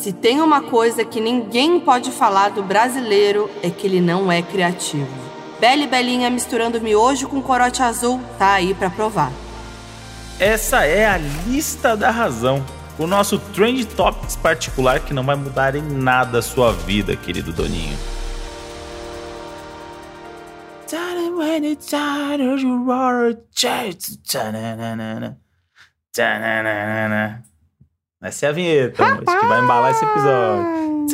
Se tem uma coisa que ninguém pode falar do brasileiro é que ele não é criativo. Bela e Belinha misturando miojo com corote azul tá aí para provar. Essa é a lista da razão. O nosso Trend Topics particular que não vai mudar em nada a sua vida, querido Doninho. Essa é a vinheta, moço, que vai embalar esse episódio.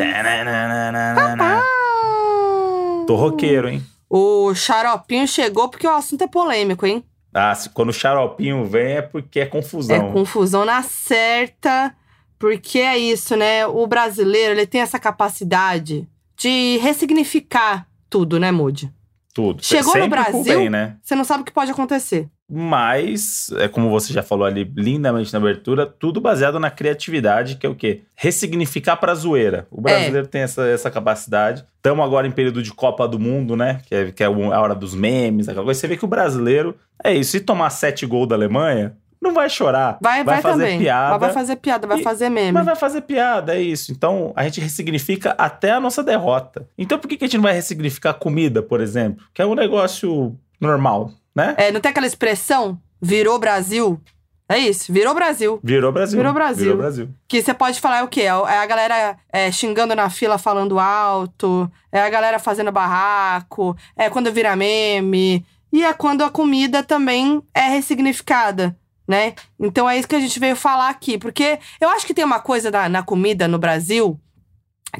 Tô roqueiro, hein? O xaropinho chegou porque o assunto é polêmico, hein? Ah, se- quando o xaropinho vem é porque é confusão. É confusão na certa, porque é isso, né? O brasileiro, ele tem essa capacidade de ressignificar tudo, né, Moody? Tudo. Chegou no Sempre com Brasil? né? Você não sabe o que pode acontecer. Mas, é como você já falou ali lindamente na abertura, tudo baseado na criatividade, que é o quê? Ressignificar pra zoeira. O brasileiro tem essa, essa capacidade. Estamos agora em período de Copa do Mundo, né? Que é, que é a hora dos memes, aquela coisa. Você vê que o brasileiro é isso. Se tomar sete gols da Alemanha, não vai chorar. Vai, vai, fazer também. piada. Vai fazer piada, vai E- fazer meme. Mas vai fazer piada, é isso. Então, a gente ressignifica até a nossa derrota. Então, por que, que a gente não vai ressignificar comida, por exemplo? Que é um negócio normal, né? É, não tem aquela expressão? Virou Brasil? É isso, virou Brasil. Virou Brasil. Virou Brasil. Virou Brasil. Que você pode falar é o quê? É a galera é, xingando na fila falando alto, é a galera fazendo barraco, é quando vira meme, e é quando a comida também é ressignificada, né? Então é isso que a gente veio falar aqui, porque eu acho que tem uma coisa na, na comida no Brasil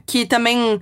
que também,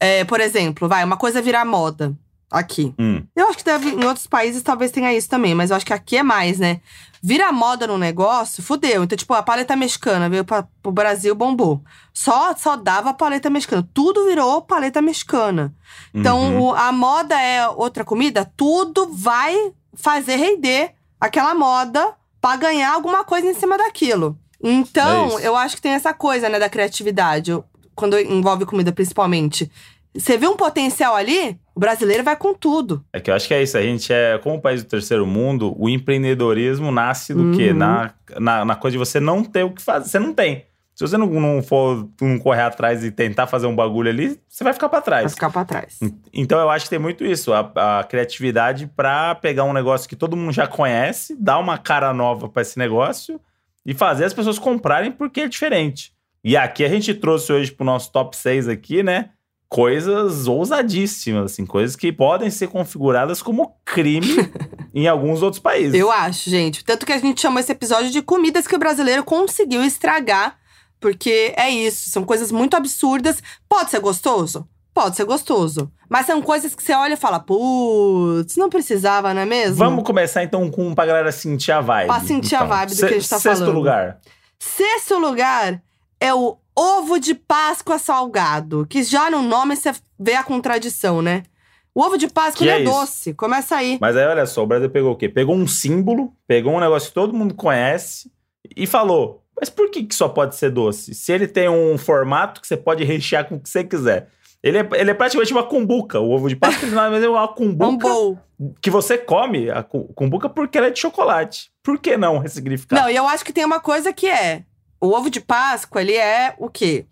é, por exemplo, vai, uma coisa virar moda aqui. Hum. Eu acho que deve, em outros países talvez tenha isso também, mas eu acho que aqui é mais, né? Vira moda no negócio, fudeu. Então, tipo, a paleta mexicana veio pra, pro Brasil, bombou. Só, só dava paleta mexicana. Tudo virou paleta mexicana. Então, Uhum. o- a moda é outra comida, tudo vai fazer render aquela moda pra ganhar alguma coisa em cima daquilo. É Então, isso. eu acho que tem essa coisa, né, da criatividade, quando envolve comida principalmente. Você vê um potencial ali, o brasileiro vai com tudo. É que eu acho que é isso. A gente é, como país do terceiro mundo, o empreendedorismo nasce do quê? Uhum. Na, na, na coisa de você não ter o que fazer. Você não tem. Se você não, não for não correr atrás e tentar fazer um bagulho ali, você vai ficar pra Vai trás. ficar pra trás. Então eu acho que tem muito isso, a, a criatividade pra pegar um negócio que todo mundo já conhece, dar uma cara nova pra esse negócio e fazer as pessoas comprarem porque é diferente. E aqui a gente trouxe hoje pro nosso top 6 aqui, né? Coisas ousadíssimas, assim, coisas que podem ser configuradas como crime em alguns outros países. Eu acho, gente. Tanto que a gente chamou esse episódio de comidas que o brasileiro conseguiu estragar. Porque é isso, são coisas muito absurdas. Pode ser gostoso? Pode ser gostoso. Mas são coisas que você olha e fala, putz, não precisava, não é mesmo? Vamos começar então com pra galera sentir a vibe. Pra sentir a então. vibe do que a gente tá Sexto falando. lugar. Sexto lugar é o ovo de Páscoa salgado. Que já no nome você vê a contradição, né? O ovo de Páscoa é é, doce. Começa aí. Mas aí, olha só, o Brasil pegou o quê? Pegou um símbolo, pegou um negócio que todo mundo conhece e falou: mas por que, que só pode ser doce? Se ele tem um formato que você pode rechear com o que você quiser. Ele é, ele é praticamente uma cumbuca. O ovo de Páscoa mais é uma um cumbuca bowl. que você come a cu- cumbuca porque ela é de chocolate. Por que não ressignificar? Não, e eu acho que tem uma coisa que é. O ovo de Páscoa, ele é o quê?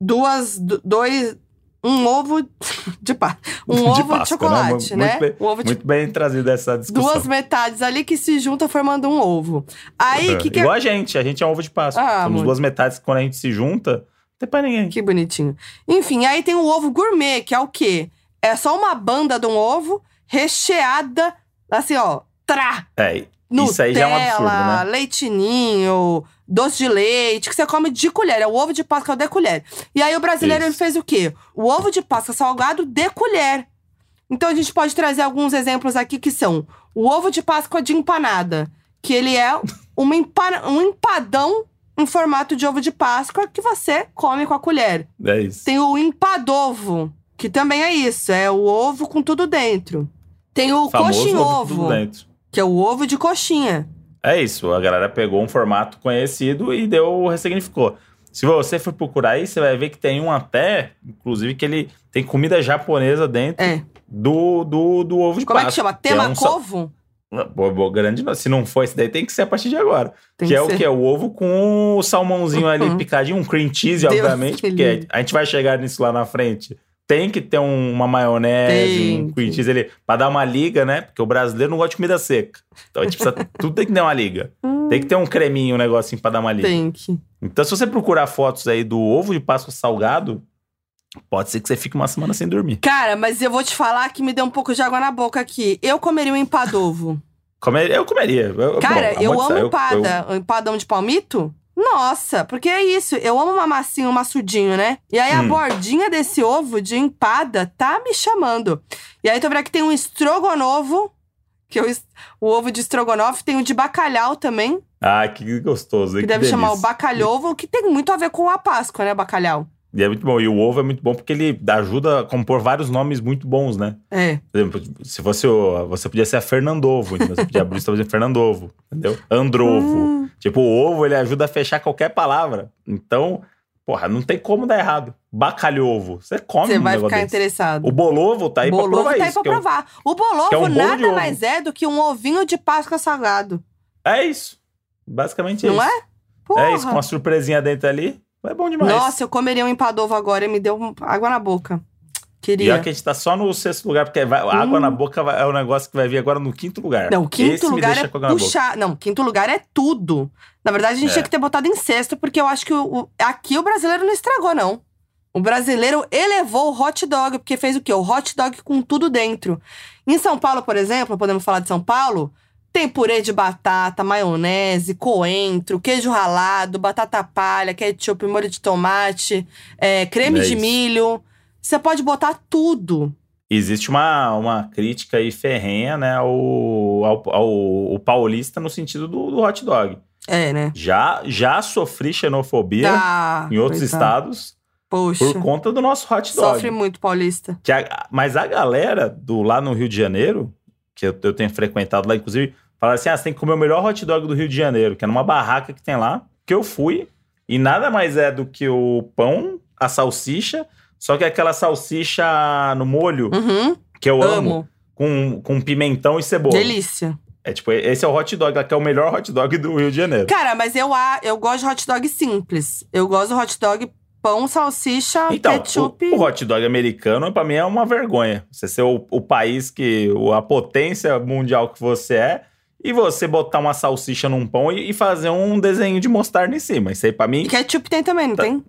Duas, do- dois, um ovo de Páscoa. Um De ovo de Páscoa, chocolate, né? né? Muito bem- um ovo de Muito bem trazida essa discussão. duas metades ali que se juntam formando um ovo. Aí, o que que é Igual a gente, a gente é um ovo de Páscoa. Ah, Somos amor. duas metades que quando a gente se junta, não tem pra ninguém. Que bonitinho. Enfim, aí tem o ovo gourmet, que é o quê? É só uma banda de um ovo recheada, assim, ó, trá! É, Nutella, isso aí já é um absurdo, né? leitinho, doce de leite, que você come de colher. É o ovo de Páscoa de colher. E aí o brasileiro Isso. ele fez o quê? O ovo de Páscoa salgado de colher. Então a gente pode trazer alguns exemplos aqui que são o ovo de Páscoa de empanada, que ele é uma empa- um empadão em formato de ovo de Páscoa que você come com a colher. É isso. Tem o empadovo, que também é isso, é o ovo com tudo dentro. Tem o Famoso coxinha ovo tudo ovo, dentro. Que é o ovo de coxinha. É isso, a galera pegou um formato conhecido e deu, ressignificou. Se você for procurar aí, você vai ver que tem um até, inclusive, que ele tem comida japonesa dentro É. do, do, do ovo de Como é que chama? é um grande. Se não for esse daí, tem que ser a partir de agora. Tem que é ser. o que? O ovo com o salmãozinho ali Uhum. picadinho, um cream cheese, Deus obviamente, me porque a gente vai chegar nisso lá na frente. Tem que ter um- uma maionese, Tem um cream cheese ali, pra dar uma liga, né? Porque o brasileiro não gosta de comida seca. Então a gente precisa. tudo tem que ter uma liga. Tem que ter um creminho, um negocinho pra dar uma liga. Tem que. Então, se você procurar fotos aí do ovo de Páscoa salgado, pode ser que você fique uma semana sem dormir. Cara, mas eu vou te falar que me deu um pouco de água na boca aqui. Eu comeria um empadovo. Comer- eu comeria. Eu- Cara, bom, eu amo eu- empada. Um empadão de palmito? Nossa, porque é isso. Eu amo uma massinha, um maçudinho, né? E aí a Hum. bordinha desse ovo de empada tá me chamando. E aí tu vê que tem um estrogonovo. Que eu, o ovo de estrogonofe tem o de bacalhau também, Ah, que gostoso. que, que deve chamar o delícia. bacalhovo, que tem muito a ver com a Páscoa, né, bacalhau? E é muito bom. E o ovo é muito bom porque ele ajuda a compor vários nomes muito bons, né? É. Por exemplo, se fosse o. Você podia ser a Fernandovo, então você podia abrir talvez Fernandovo, entendeu? Androvo. Hum, Tipo, o ovo ele ajuda a fechar qualquer palavra. Então, porra, não tem como dar errado. Bacalhovo. Você come Você vai ficar desse. interessado. O bolovo tá aí bolovo pra provar tá aí isso. pra que é um- provar. O bolovo é um nada mais é do que um ovinho de Páscoa salgado. É isso. Basicamente Não isso. é? Porra. É isso, com uma surpresinha dentro ali. É bom demais. Nossa, eu comeria um empadovo agora e me deu um- água na boca. Queria. olha que a gente tá só no sexto lugar, porque vai- a água Hum. na boca vai- é o negócio que vai vir agora no quinto lugar. Não, o quinto Esse lugar é puxar. Não, quinto lugar é tudo. Na verdade, a gente É. tinha que ter botado em sexto, porque eu acho que o, o- aqui o brasileiro não estragou, não. O brasileiro elevou o hot dog, porque fez o quê? O hot dog com tudo dentro. Em São Paulo, por exemplo, podemos falar de São Paulo, tem purê de batata, maionese, coentro, queijo ralado, batata palha, ketchup, molho de tomate, é, creme É de milho. Você pode botar tudo. Existe uma, uma crítica aí ferrenha, né, ao, ao, ao- ao paulista no sentido do, do hot dog. É, né? Já, já sofri xenofobia Tá, em outros coitado. estados Poxa. por conta do nosso hot dog. Sofre muito, paulista. A- mas a galera do lá no Rio de Janeiro, que eu, eu tenho frequentado lá, inclusive, falaram assim: ah, você tem que comer o melhor hot dog do Rio de Janeiro, que é numa barraca que tem lá, que eu fui, e nada mais é do que o pão, a salsicha, só que é aquela salsicha no molho, Uhum, que eu amo, amo. com, com pimentão e cebola. Delícia. É tipo, esse é o hot dog, que é o melhor hot dog do Rio de Janeiro. Cara, mas eu, eu gosto de hot dog simples. Eu gosto do hot dog pão, salsicha, Então, ketchup. o, o hot dog americano, pra mim, é uma vergonha. Você ser o, o país que. a potência mundial que você é, e você botar uma salsicha num pão e, e fazer um desenho de mostarda em cima. Isso aí, pra mim, E ketchup tem também, não Tá- tem?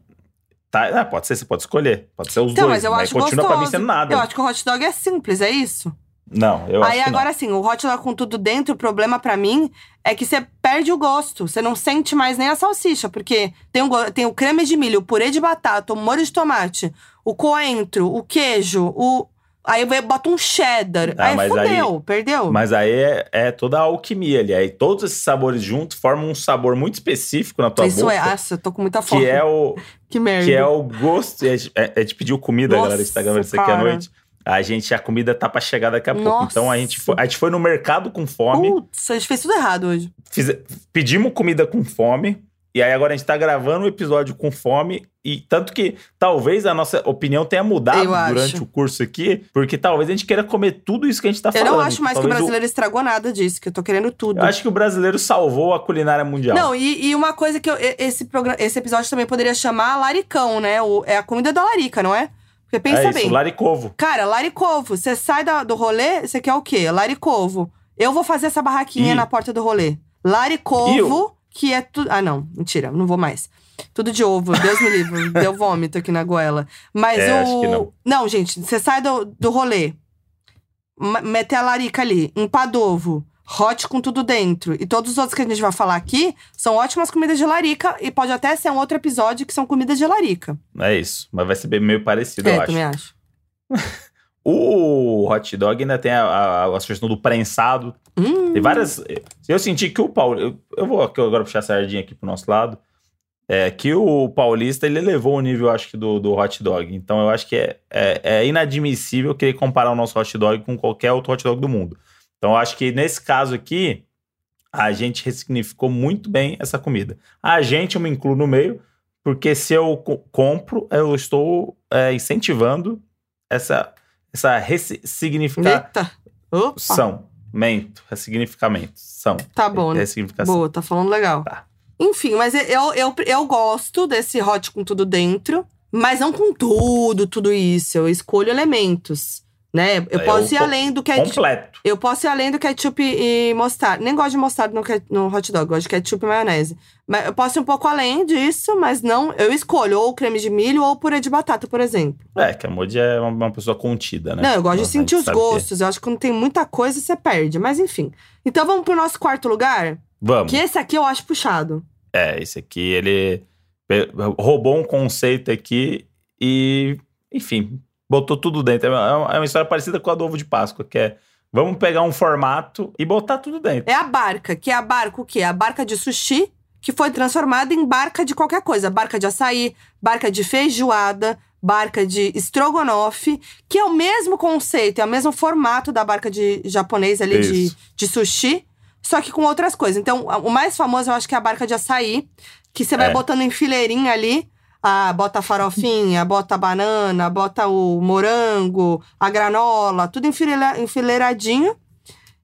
tá, ah, pode ser, você pode escolher. Pode ser os Então, dois. mas eu acho continua gostoso. pra mim sendo nada. Eu acho que o hot dog é simples, é isso? Não, eu Aí acho que agora sim, o hot dog com tudo dentro, o problema pra mim é que você perde o gosto. Você não sente mais nem a salsicha, porque tem o, tem o creme de milho, o purê de batata, o molho de tomate, o coentro, o queijo, o. Aí eu boto um cheddar. Ah, aí fudeu, perdeu. não. Mas aí é, é toda a alquimia ali. Aí todos esses sabores juntos formam um sabor muito específico na tua Isso boca. é, nossa, eu tô com muita fome. que é o, Que merda. que é o gosto. É, é, é de pedir comida, Nossa, galera, que tá gravando isso aqui à noite. A gente, a comida tá pra chegar daqui a pouco. Nossa. Então a gente, foi, a gente foi no mercado com fome, Putz, a gente fez tudo errado hoje. fiz- pedimos comida com fome, e aí agora a gente tá gravando um episódio com fome. E tanto que talvez a nossa opinião tenha mudado Eu acho. durante o curso aqui, porque talvez a gente queira comer tudo isso que a gente tá Eu falando. não acho mais que o brasileiro estragou nada disso, que eu tô querendo tudo. Eu acho que o brasileiro salvou a culinária mundial. Não, e, e uma coisa que eu- esse, programa, esse episódio também poderia chamar laricão, né? O, é a comida da larica, não é? Porque pensa é isso, bem. laricovo. Cara, laricovo, você sai da- do rolê, você quer o quê? Laricovo. Eu vou fazer essa barraquinha E- na porta do rolê. Laricovo, que é tudo. Ah, não, mentira, não vou mais. Tudo de ovo, Deus me livre. Deu vômito aqui na goela. Mas É, o. acho que não. Não, gente, você sai do, do rolê, mete a larica ali, empadovo, hot com tudo dentro. E todos os outros que a gente vai falar aqui são ótimas comidas de larica. E pode até ser um outro episódio que são comidas de larica. É isso. Mas vai ser meio parecido, é, eu acho. também acho. O hot dog ainda tem a, a, a sugestão do prensado. Hum, Tem várias. Eu senti que o Paulo. Eu, eu vou agora puxar a sardinha aqui pro nosso lado. É que o paulista ele elevou o nível, acho que, do, do hot dog. Então eu acho que é, é, é inadmissível querer comparar o nosso hot dog com qualquer outro hot dog do mundo. Então eu acho que nesse caso aqui, a gente ressignificou muito bem essa comida. A gente, eu me incluo no meio, porque se eu co- compro, eu estou é, incentivando essa, essa ressignificação. Mento, ressignificamento. São. Tá bom, né? Boa, tá falando legal. Tá. Enfim, mas eu, eu, eu gosto desse hot com tudo dentro, mas não com tudo, tudo isso. Eu escolho elementos, né? Eu É, posso ir além do ketchup. Completo. Eu posso ir além do ketchup e mostarda. Nem gosto de mostarda no, no hot dog, gosto de ketchup e maionese. Mas eu posso ir um pouco além disso, mas não. Eu escolho ou creme de milho ou purê de batata, por exemplo. É, que a Modi é uma, uma pessoa contida, né? Não, eu gosto de A gente sentir os sabe que- gostos. Eu acho que quando tem muita coisa, você perde. Mas enfim. Então vamos pro nosso quarto lugar, Vamos. que esse aqui eu acho puxado. É, esse aqui, ele roubou um conceito aqui e, enfim, botou tudo dentro. É uma, é uma história parecida com a do ovo de Páscoa, que é vamos pegar um formato e botar tudo dentro. É a barca, que é a barca o quê? A barca de sushi, que foi transformada em barca de qualquer coisa. Barca de açaí, barca de feijoada, barca de estrogonofe, que é o mesmo conceito, é o mesmo formato da barca de japonês ali de, de sushi, só que com outras coisas. Então, o mais famoso eu acho que é a barca de açaí, que você vai É. botando em fileirinha ali. Ah, bota a farofinha, bota a banana, bota o morango, a granola, tudo enfilera- enfileiradinho.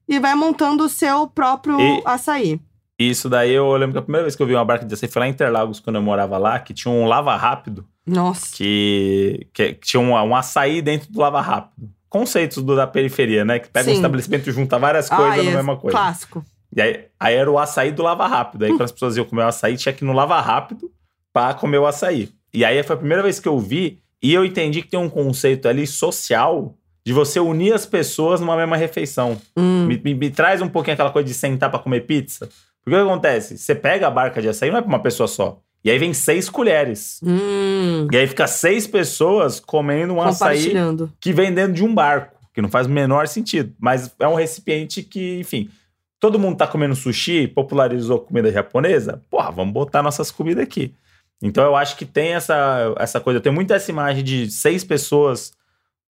E vai montando o seu próprio E- açaí. Isso daí eu lembro que a primeira vez que eu vi uma barca de açaí foi lá em Interlagos, quando eu morava lá, que tinha um lava rápido, Nossa. que, que tinha um, um açaí dentro do lava rápido. Conceitos do, da periferia, né? Que pega um Sim. estabelecimento e junta várias coisas Ah, na é mesma coisa. Clássico. E aí, aí era o açaí do lava rápido. Aí quando as pessoas iam comer o açaí, tinha que ir no lava rápido pra comer o açaí. E aí foi a primeira vez que eu vi e eu entendi que tem um conceito ali social de você unir as pessoas numa mesma refeição. Hum. Me, me- me traz um pouquinho aquela coisa de sentar pra comer pizza. Porque o que acontece? Você pega a barca de açaí, não é pra uma pessoa só. E aí vem seis colheres. Hum. E aí fica seis pessoas comendo um açaí que vem dentro de um barco, que não faz o menor sentido. Mas é um recipiente que, enfim, todo mundo tá comendo sushi, popularizou comida japonesa, porra, vamos botar nossas comidas aqui. Então eu acho que tem essa, essa coisa. Eu tenho muito essa imagem de seis pessoas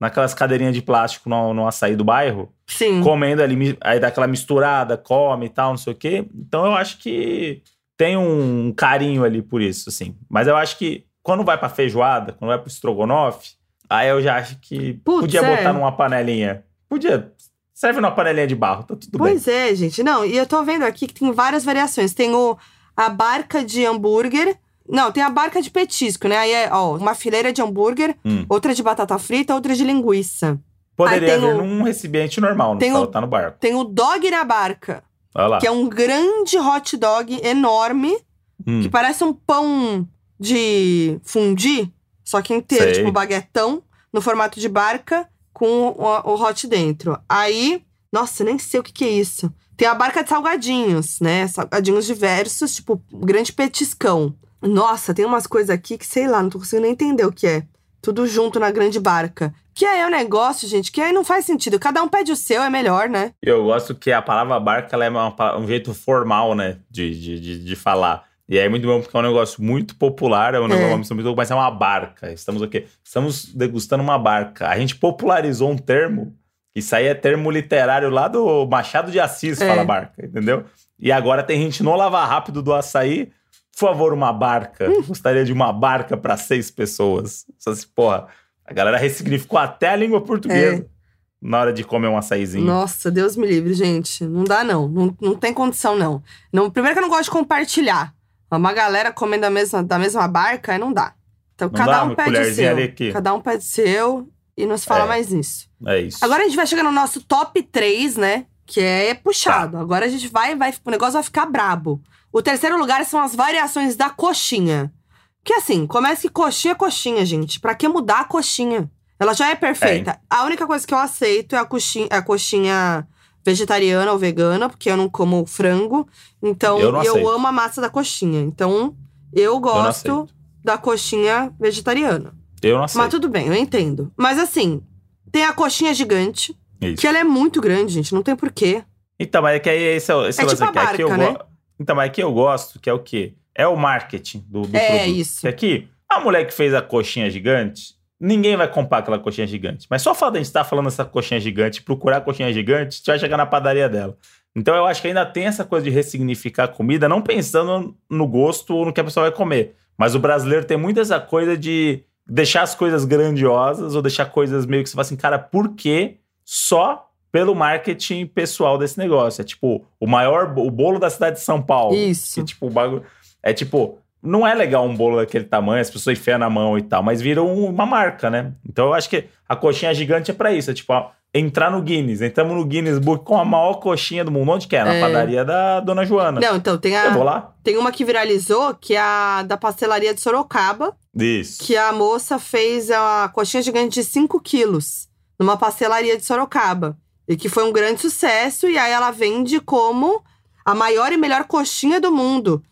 naquelas cadeirinhas de plástico no, no açaí do bairro, Sim. comendo ali, aí dá aquela misturada, come e tal, não sei o quê. Então eu acho que tem um carinho ali por isso, assim. Mas eu acho que quando vai pra feijoada, quando vai pro estrogonofe, aí eu já acho que Putz, podia é. botar numa panelinha. Podia. Serve numa panelinha de barro, tá tudo bem. Pois é, gente. Não, e eu tô vendo aqui que tem várias variações. Tem o, a barca de hambúrguer. Não, tem a barca de petisco, né? Aí é, ó, uma fileira de hambúrguer, Hum. outra de batata frita, outra de linguiça. Poderia haver o- num recipiente normal, não tem o- estar no barco. Tem o dog na barca. Que é um grande hot dog enorme, Hum. que parece um pão de fundi, só que inteiro, Sei. tipo baguetão, no formato de barca, com o, o hot dentro. Aí, nossa, nem sei o que, que é isso. Tem a barca de salgadinhos, né? Salgadinhos diversos, tipo, grande petiscão. Nossa, tem umas coisas aqui que, sei lá, não tô conseguindo nem entender o que é. Tudo junto na grande barca. Que aí é um negócio, gente, que aí não faz sentido. Cada um pede o seu, é melhor, né? Eu gosto que a palavra barca ela é uma um jeito formal, né? De, de, de, de falar. E aí é muito bom porque é um negócio muito popular, é um negócio uma missão muito mas é uma barca. Estamos o quê? Estamos degustando uma barca. A gente popularizou um termo, isso aí é termo literário lá do Machado de Assis, É. fala barca, entendeu? E agora tem gente no Lava Rápido do Açaí, por favor, uma barca. Gostaria de uma barca para seis pessoas. Só assim, porra, a galera ressignificou até a língua portuguesa na hora de comer um açaizinho. Nossa, Deus me livre, gente. Não dá, não. Não, não tem condição, não. não. Primeiro que eu não gosto de compartilhar. Uma galera comendo da mesma, da mesma barca, aí não dá. Então, Não cada dá, um pede seu. ali aqui. Cada um pede seu e não se fala É. mais nisso. É isso. Agora a gente vai chegar no nosso top 3, né? Que é Tá. puxado. Agora a gente vai, vai. O negócio vai ficar brabo. O terceiro lugar são as variações da coxinha. Que assim, começa que coxinha é coxinha, gente. Pra que mudar a coxinha? Ela já é perfeita. A única coisa que eu aceito é a coxinha, a coxinha vegetariana ou vegana, porque eu não como frango. Então, Eu aceito. amo a massa da coxinha. Então, eu gosto aceito. da coxinha vegetariana. Eu não sei. Mas tudo bem, eu entendo. Mas assim, tem a coxinha gigante, Isso. que ela é muito grande, gente. Não tem porquê. Então, mas é que aí esse é, o- esse É lance tipo a aqui. Aqui eu barca, né? Então, mas aqui eu gosto, que é o quê? É o marketing do, do É produto. isso. Que aqui, a mulher que fez a coxinha gigante, ninguém vai comprar aquela coxinha gigante. Mas só o fato de a gente estar falando essa coxinha gigante, procurar a coxinha gigante, você vai chegar na padaria dela. Então eu acho que ainda tem essa coisa de ressignificar a comida, não pensando no gosto ou no que a pessoa vai comer. Mas o brasileiro tem muito essa coisa de deixar as coisas grandiosas ou deixar coisas meio que você fala assim, cara, por que só pelo marketing pessoal desse negócio. É tipo, o maior, o bolo da cidade de São Paulo. Isso. Que, tipo, o bagulho. É tipo, não é legal um bolo daquele tamanho, as pessoas enfiam na mão e tal, mas viram uma marca, né? Então eu acho que a coxinha gigante é pra isso. É tipo, ó, entrar no Guinness. Entramos no Guinness Book com a maior coxinha do mundo. Onde que é? Na É. padaria da Dona Joana. Não, então, tem, Eu vou a, lá. tem uma que viralizou, que é a da pastelaria de Sorocaba, Isso. que a moça fez a coxinha gigante de 5 quilos numa pastelaria de Sorocaba. E que foi um grande sucesso, e aí ela vende como a maior e melhor coxinha do mundo.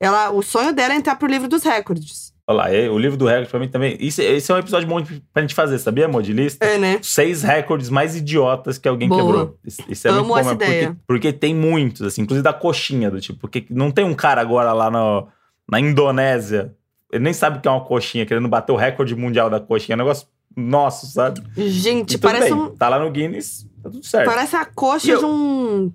Ela, o sonho dela é entrar pro livro dos recordes. Olha lá, é, o livro do recorde pra mim também. Isso, esse é um episódio bom pra gente fazer, sabia, amor? De lista? É, né? Seis recordes mais idiotas que alguém Boa. quebrou. Isso, é Amo muito bom, mas porque, ideia. porque tem muitos, assim, inclusive da coxinha, do tipo, porque não tem um cara agora lá no, na Indonésia, ele nem sabe o que é uma coxinha, querendo bater o recorde mundial da coxinha. É um negócio nosso, sabe? Gente, parece bem, um. Tá lá no Guinness, tá tudo certo. Parece a coxa eu- de um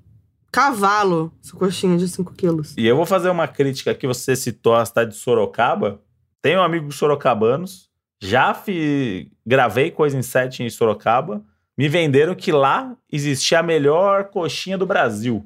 cavalo, essa coxinha de 5 quilos. E eu vou fazer uma crítica que você citou a cidade de Sorocaba. Tenho amigos sorocabanos, já fi- gravei coisa em set em Sorocaba. Me venderam que lá existia a melhor coxinha do Brasil.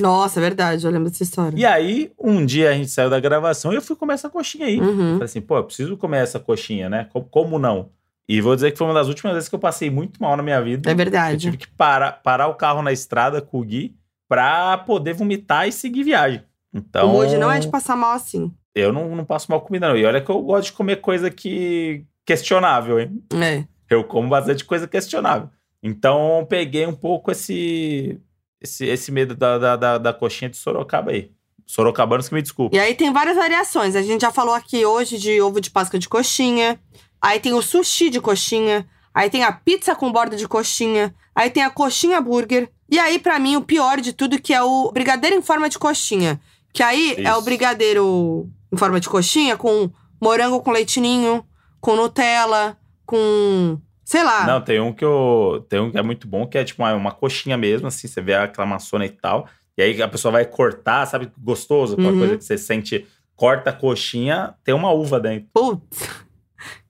Nossa, é verdade, eu lembro dessa história. E aí, um dia a gente saiu da gravação e eu fui comer essa coxinha aí. Uhum. Falei assim, pô, eu preciso comer essa coxinha, né? Como, como não? E vou dizer que foi uma das últimas vezes que eu passei muito mal na minha vida. É Eu verdade. tive que parar, parar o carro na estrada com o Gui pra poder vomitar e seguir viagem. Então, O Moji não é de passar mal assim. eu não, não passo mal comida, não. E olha que eu gosto de comer coisa que questionável, hein? É. Eu como bastante coisa questionável. Então, peguei um pouco esse, esse, esse medo da, da, da, da coxinha de Sorocaba aí. Sorocabanos que me desculpem. E aí tem várias variações. A gente já falou aqui hoje de ovo de Páscoa de coxinha. Aí tem o sushi de coxinha. Aí tem a pizza com borda de coxinha. Aí tem a coxinha burger. E aí, pra mim, o pior de tudo, que é o brigadeiro em forma de coxinha. Que aí é o Isso. brigadeiro em forma de coxinha com morango com leitinho, com Nutella, com. sei lá. Não, tem um que eu. Tem um que é muito bom, que é tipo uma, uma coxinha mesmo, assim, você vê aquela maçona e tal. E aí a pessoa vai cortar, sabe? Gostoso, aquela Uhum. coisa que você sente. Corta a coxinha, tem uma uva dentro. Putz.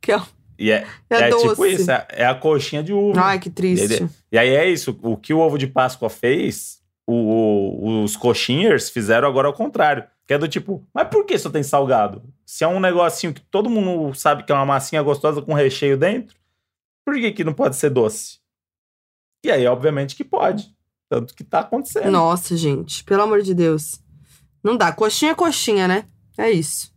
Que é, E é, é é doce. tipo isso, é, é a coxinha de uva. Ai, que triste. Ele- E aí é isso, o que o ovo de Páscoa fez, o- o- os coxinhers fizeram agora ao contrário. Que é do tipo, mas por que só tem salgado? Se é um negocinho que todo mundo sabe que é uma massinha gostosa com recheio dentro, por que, que não pode ser doce? E aí, obviamente, que pode. Tanto que tá acontecendo. Nossa, gente, pelo amor de Deus. Não dá. Coxinha é coxinha, né? É isso.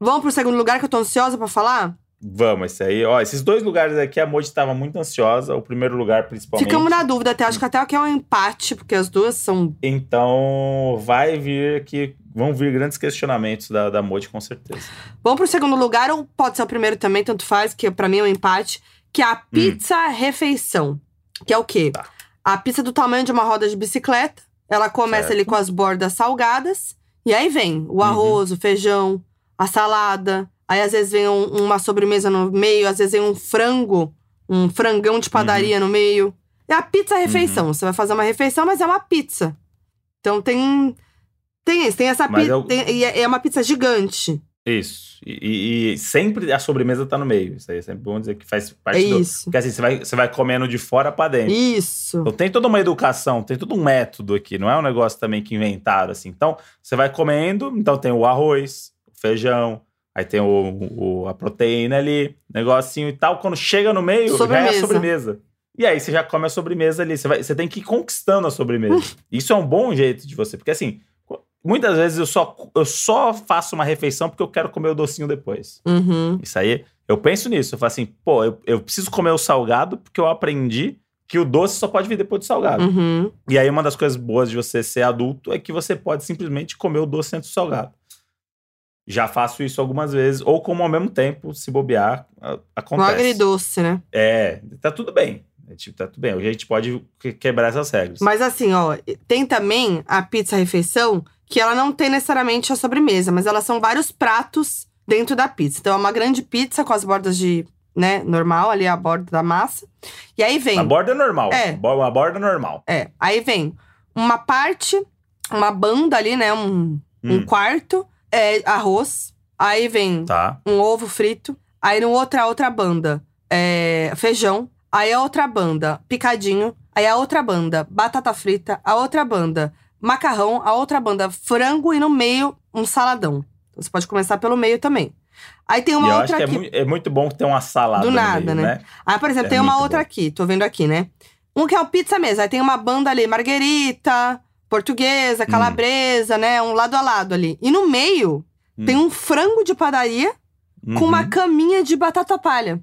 Vamos pro segundo lugar que eu tô ansiosa pra falar? Vamos, esse aí. Ó, esses dois lugares aqui, a Moji estava muito ansiosa. O primeiro lugar, principalmente. Ficamos na dúvida até. Acho que até aqui é um empate, porque as duas são. Então, vai vir aqui. Vão vir grandes questionamentos da, da Moji, com certeza. Vamos pro segundo lugar, ou pode ser o primeiro também, tanto faz, que pra mim é um empate, que é a pizza refeição. Que é o quê? Hum. Tá. A pizza do tamanho de uma roda de bicicleta. Ela começa Certo. ali com as bordas salgadas. E aí vem Uhum. o arroz, o feijão, a salada. Aí às vezes vem um- uma sobremesa no meio, às vezes vem um frango, um frangão de padaria Uhum. no meio. É a pizza refeição. Você vai fazer uma refeição, mas é uma pizza. Então tem. Tem isso, tem essa pizza. eu- E é é uma pizza gigante. Isso. E, e- sempre a sobremesa tá no meio. Isso aí é sempre bom dizer que faz parte É do. isso. Porque assim, você vai, você vai comendo de fora pra dentro. Isso. Então tem toda uma educação, tem todo um método aqui. Não é um negócio também que inventaram, assim. Então, você vai comendo, então tem o arroz, o feijão, aí tem o, o- a proteína ali, negocinho e tal. Quando chega no meio, já é Sobremesa. a sobremesa. E aí você já come a sobremesa ali. Você, vai, você tem que ir conquistando a sobremesa. Isso é um bom jeito de você. Porque assim, muitas vezes eu só, eu só faço uma refeição porque eu quero comer o docinho depois. Uhum. Isso aí, eu penso nisso. Eu falo assim, pô, eu, eu preciso comer o salgado porque eu aprendi que o doce só pode vir depois do salgado. Uhum. E aí, uma das coisas boas de você ser adulto é que você pode simplesmente comer o doce antes do salgado. Já faço isso algumas vezes, ou como ao mesmo tempo, se bobear, a- Um acontece. agridoce, né? É, tá tudo bem. É, tipo, tá tudo bem. Hoje a gente pode que- quebrar essas regras. Mas assim, ó, tem também a pizza refeição, que ela não tem necessariamente a sobremesa, mas elas são vários pratos dentro da pizza. Então é uma grande pizza com as bordas de, né, normal, ali a borda da massa. E aí vem. A borda é normal. É. Uma borda normal. É, aí vem uma parte, uma banda ali, né, um, um Hum. quarto, é arroz. Aí vem Tá. um ovo frito. Aí no outra outra banda, é, feijão. Aí a outra banda, picadinho. Aí a outra banda, batata frita. A outra banda, macarrão. A outra banda, frango. E no meio, um saladão. Então, você pode começar pelo meio também. Aí tem uma e eu outra acho que aqui. é, muito, é muito bom ter uma salada Do nada, meio, né? Aí, por exemplo, É tem uma outra bom. aqui, tô vendo aqui, né? Um que é o pizza mesmo. Aí tem uma banda ali, marguerita, portuguesa, Hum. calabresa, né? Um lado a lado ali. E no meio Hum. tem um frango de padaria com uma Uhum. caminha de batata palha.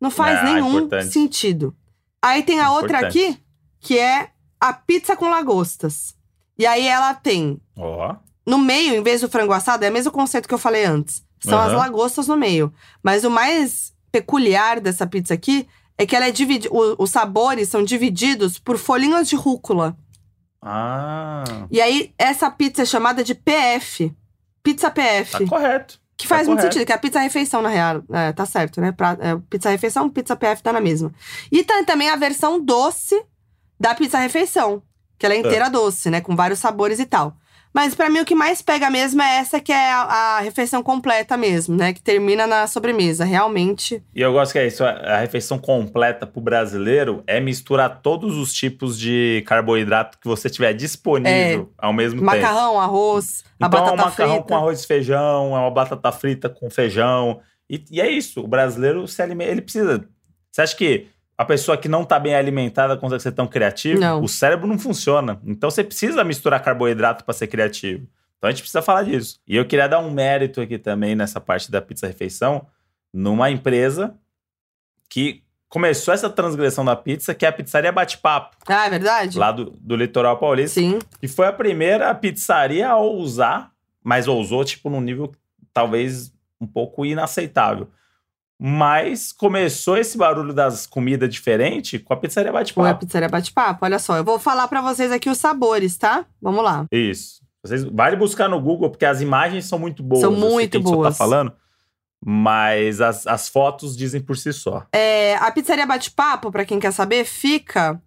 Não faz Ah, nenhum importante. sentido. Aí tem a outra Importante. aqui, que é a pizza com lagostas. E aí ela tem Ó. no meio, em vez do frango assado, é o mesmo conceito que eu falei antes. São as Aham. lagostas no meio. Mas o mais peculiar dessa pizza aqui é que ela é dividida. Os sabores são divididos por folhinhas de rúcula. Ah. E aí, essa pizza é chamada de PF. Pizza PF. Tá correto. Que faz Tá muito correto. sentido, que é a pizza refeição, na real. É, tá certo, né? Pra, é, pizza refeição, pizza PF tá na mesma. E tem também a versão doce da pizza refeição. Que ela é inteira doce, né? Com vários sabores e tal. Mas pra mim o que mais pega mesmo é essa que é a, a refeição completa mesmo, né? Que termina na sobremesa. Realmente. E eu gosto que é isso, a a refeição completa pro brasileiro é misturar todos os tipos de carboidrato que você tiver disponível ao mesmo tempo. Macarrão, arroz, a Então é batata um macarrão frita. com arroz e feijão, é uma batata frita com feijão. E, e é isso, o brasileiro se alimenta, ele precisa. Você acha que a pessoa que não tá bem alimentada consegue ser tão criativa? Não. O cérebro não funciona. Então você precisa misturar carboidrato para ser criativo. Então a gente precisa falar disso. E eu queria dar um mérito aqui também nessa parte da pizza refeição, numa empresa que começou essa transgressão da pizza, que é a pizzaria Bate-Papo, Ah, é verdade? lá do, do litoral paulista. Sim. Que foi a primeira pizzaria a ousar, mas ousou, tipo, num nível talvez um pouco inaceitável. Mas começou esse barulho das comidas diferentes com a pizzaria Ou é a Bate-Papo. pizzaria bate-papo. Olha só, eu vou falar pra vocês aqui os sabores, tá? Vamos lá. Isso. Vocês vale buscar no Google, porque as imagens são muito boas. São Eu sei muito gente só boas. tá falando, mas as, as fotos dizem por si só. É, a pizzaria Bate-Papo, pra quem quer saber, fica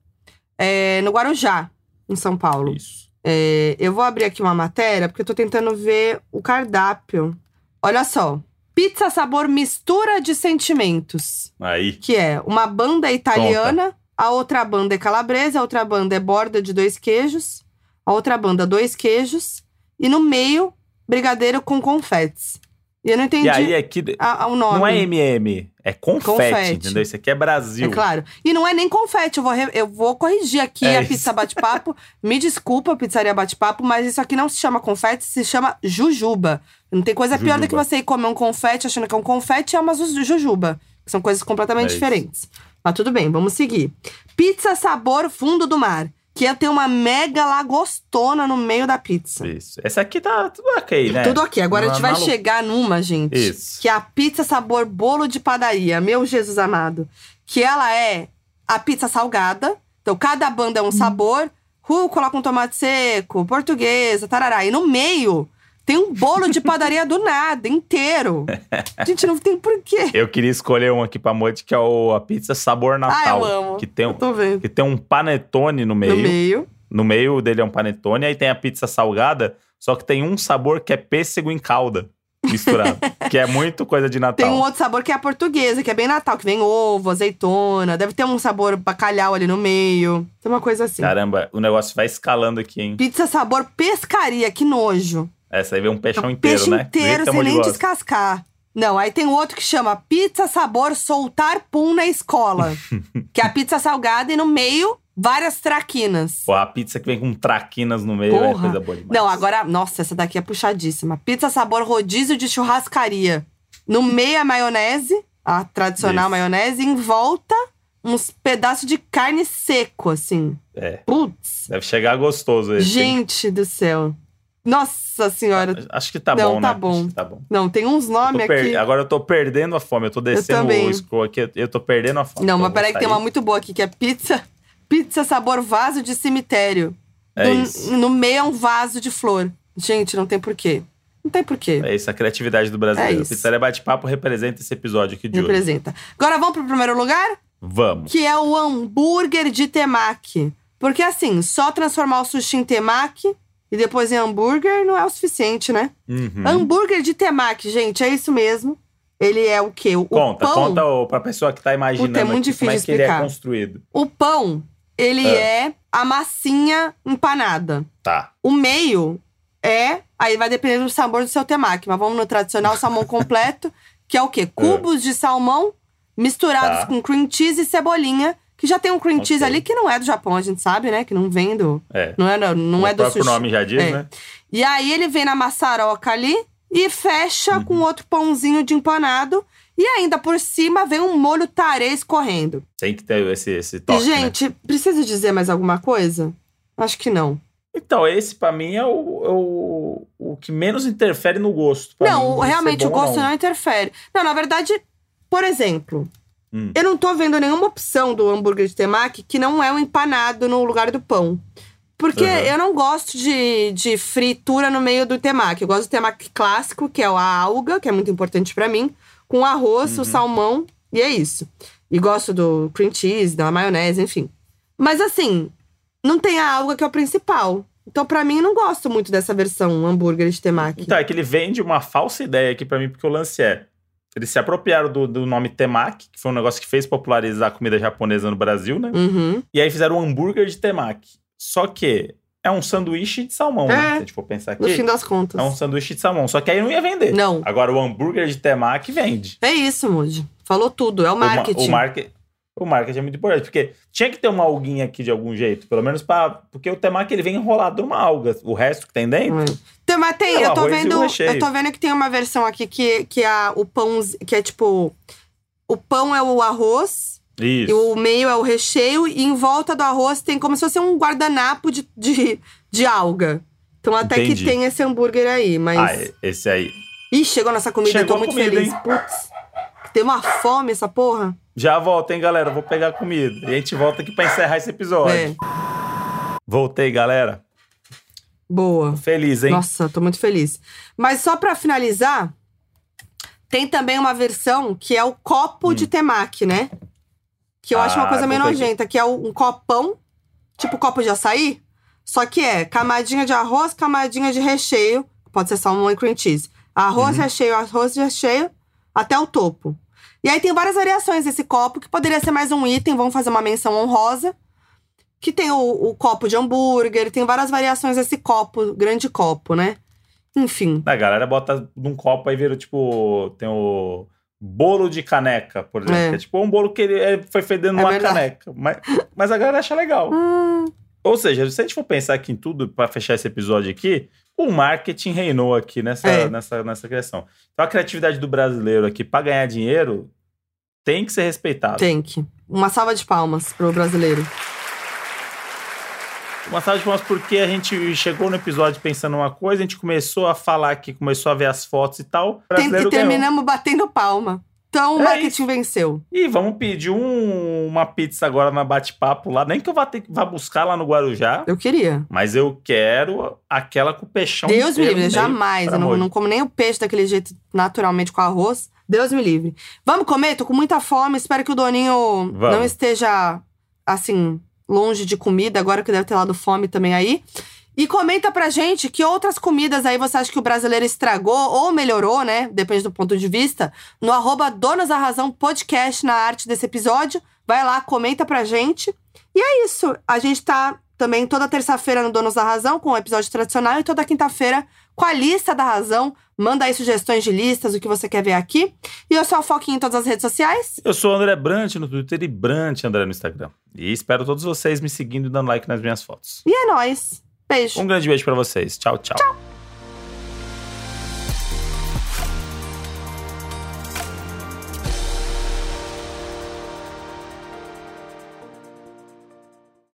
é, no Guarujá, em São Paulo. Isso. É, eu vou abrir aqui uma matéria, porque eu tô tentando ver o cardápio. Olha só. Pizza sabor mistura de sentimentos. Aí. Que é uma banda italiana, a outra banda é calabresa, a outra banda é borda de dois queijos, a outra banda dois queijos, e no meio, brigadeiro com confetes. E eu não entendi E aí aqui. a- a- o nome. Não é MM, é confete, Confete. entendeu? Isso aqui é Brasil. É claro. E não é nem confete. Eu vou, re- eu vou corrigir aqui É a isso. pizza bate-papo. Me desculpa, pizzaria bate-papo, mas isso aqui não se chama confete, se chama jujuba. Não tem coisa pior do que Jujuba. você ir comer um confete achando que é um confete e é uma ju- jujuba. São coisas completamente É diferentes. Mas tudo bem, vamos seguir. Pizza sabor fundo do mar. Que é ter uma mega lagostona no meio da pizza. Isso. Essa aqui tá tudo ok, né? Tudo ok. Agora a gente vai na- chegar numa, gente. Isso. Que é a pizza sabor bolo de padaria. Meu Jesus amado. Que ela é a pizza salgada. Então, cada banda é Hum. um sabor. Rúcula com tomate seco, portuguesa, tarará. E no meio tem um bolo de padaria do nada, inteiro. Gente, não tem porquê. Eu queria escolher um aqui pra noite, que é o, a pizza sabor Natal. Ah, eu amo. Que tem, um, que tem um panetone no meio. No meio. No meio dele é um panetone, aí tem a pizza salgada, só que tem um sabor que é pêssego em calda misturado. que é muito coisa de Natal. Tem um outro sabor que é a portuguesa, que é bem Natal, que vem ovo, azeitona. Deve ter um sabor bacalhau ali no meio. Tem uma coisa assim. Caramba, o negócio vai escalando aqui, hein? Pizza sabor pescaria, que nojo. Essa aí vem um peixão É um inteiro, peixe né? inteiro a sem nem gosta. descascar. Não, aí tem outro que chama pizza sabor soltar pum na escola. que é a pizza salgada e no meio, várias traquinas. Pô, a pizza que vem com traquinas no meio é Porra. coisa boa demais. Não, agora, nossa, essa daqui é puxadíssima. Pizza sabor rodízio de churrascaria. No meio a maionese, a tradicional Isso. maionese, em volta uns pedaços de carne seco, assim. É, Putz. deve chegar gostoso esse. hein? Gente do céu. Nossa senhora. Acho que tá Não, bom, tá né? bom. Acho que tá bom. Não, tem uns Eu nomes per- aqui. Agora eu tô perdendo a fome. Eu tô descendo também. o scroll aqui. Eu tô perdendo a fome. Não, Então mas eu peraí que tem uma muito boa aqui, que é pizza. Pizza sabor vaso de cemitério. É isso. No meio é um vaso de flor. Gente, não tem porquê. Não tem porquê. É isso, a criatividade do brasileiro. É isso. Pizzaria Bate-Papo representa esse episódio aqui de hoje. Representa. Agora vamos pro primeiro lugar? Vamos. Que é o hambúrguer de temaki. Porque assim, só transformar o sushi em temaki e depois em hambúrguer não é o suficiente, né? Uhum. Hambúrguer de temaki, gente, é isso mesmo. Ele é o quê? O Conta, pão, conta ô, pra pessoa que tá imaginando Puta, é muito aqui como é difícil que ele é explicar. construído. O pão ele Ah. é a massinha empanada. Tá. O meio é. Aí vai depender do sabor do seu temaki. Mas vamos no tradicional salmão completo, que é o quê? Cubos de salmão misturados Tá. com cream cheese e cebolinha. Que já tem um cream cheese Ok. ali que não é do Japão, a gente sabe, né? Que não vem do. É. Não é, não o é do próprio sushi. nome já diz, É. né? E aí ele vem na maçaroca ali e fecha Uhum. com outro pãozinho de empanado. E ainda por cima vem um molho tarê escorrendo. Tem que ter esse, esse toque, né? Gente, preciso dizer mais alguma coisa? Acho que não. Então, esse pra mim é o, é o, o que menos interfere no gosto. Não, mim, realmente o bom ou gosto não. interfere. Não, na verdade, por exemplo, Hum. eu não tô vendo nenhuma opção do hambúrguer de temaki que não é um empanado no lugar do pão. Porque Uhum. eu não gosto de, de fritura no meio do temaki. Eu gosto do temaki clássico, que é a alga, que é muito importante pra mim, com arroz, Uhum. o salmão, e é isso. E gosto do cream cheese, da maionese, enfim. Mas assim, não tem a alga que é o principal. Então, pra mim, eu não gosto muito dessa versão hambúrguer de temaki. Então, é que ele vende uma falsa ideia aqui pra mim, porque o lance é. Eles se apropriaram do, do nome temaki, que foi um negócio que fez popularizar a comida japonesa no Brasil, né? Uhum. E aí fizeram um hambúrguer de temaki. Só que é um sanduíche de salmão, né? É. Se a gente for pensar aqui. No fim das contas. É um sanduíche de salmão. Só que aí não ia vender. Não. Agora o hambúrguer de temaki vende. É isso, Moody. Falou tudo. É o O ma- marketing. O, market, o marketing é muito importante, porque tinha que ter uma alguinha aqui de algum jeito, pelo menos para porque o temaki ele vem enrolado numa alga, o resto que tem dentro. Tem, mas tem, É eu tô e vendo. Eu tô vendo que tem uma versão aqui que, que é o pão, que é tipo. O pão é o arroz, e Isso. o meio é o recheio, e em volta do arroz tem como se fosse um guardanapo de, de, de alga. Então até Entendi. que tem esse hambúrguer aí, mas. Ah, é- esse aí. Ih, chegou nossa comida, eu tô Chegou a muito comida, feliz. hein? Putz. Tem uma fome essa porra. Já volta, hein, galera? Vou pegar comida. E a gente volta aqui pra encerrar esse episódio. É. Voltei, galera. Boa. Feliz, hein? Nossa, tô muito feliz. Mas só pra finalizar, tem também uma versão que é o copo de temaki, né? Que eu acho uma Hum. Ah, coisa meio nojenta, que é um copão, tipo copo de açaí, só que é camadinha de arroz, camadinha de recheio, pode ser salmão e cream cheese. Arroz, Uhum. recheio, arroz, recheio, até o topo. E aí tem várias variações desse copo, que poderia ser mais um item, vamos fazer uma menção honrosa. Que tem o, o copo de hambúrguer, tem várias variações desse copo, grande copo, né? Enfim. A galera bota num copo aí vira tipo. Tem o bolo de caneca, por exemplo. É. É tipo um bolo que ele foi fedendo É numa verdade. caneca. Mas, mas a galera acha legal. Hum, Ou seja, se a gente for pensar aqui em tudo, pra fechar esse episódio aqui, o marketing reinou aqui nessa, É. nessa, nessa criação. Então a criatividade do brasileiro aqui pra ganhar dinheiro tem que ser respeitada. tem que. Uma salva de palmas pro brasileiro. Uma salva de palmas porque a gente chegou no episódio pensando uma coisa, a gente começou a falar aqui, começou a ver as fotos e tal. E ganhou. terminamos batendo palma. Então o É marketing venceu. E vamos pedir um- uma pizza agora na bate-papo lá. Nem que eu vá ter vá buscar lá no Guarujá, Eu queria. mas eu quero aquela com o peixão. Deus me livre, jamais. Eu não, não como nem o peixe daquele jeito naturalmente com arroz. Deus me livre. Vamos comer? Tô com muita fome. Espero que o Doninho Vamos. não esteja, assim, longe de comida, agora que deve ter lado fome também aí. E comenta pra gente que outras comidas aí você acha que o brasileiro estragou ou melhorou, né? Depende do ponto de vista. No arroba Donas da Razão Podcast na arte desse episódio. Vai lá, comenta pra gente. E é isso. A gente tá também toda terça-feira no Donos da Razão com o episódio tradicional e toda quinta-feira com a lista da razão. Manda aí sugestões de listas, o que você quer ver aqui. E eu sou a Foquinha em todas as redes sociais. Eu sou o André Brant no Twitter e Brant André no Instagram. E espero todos vocês me seguindo e dando like nas minhas fotos. E é nóis. Beijo. Um grande beijo pra vocês. Tchau, tchau.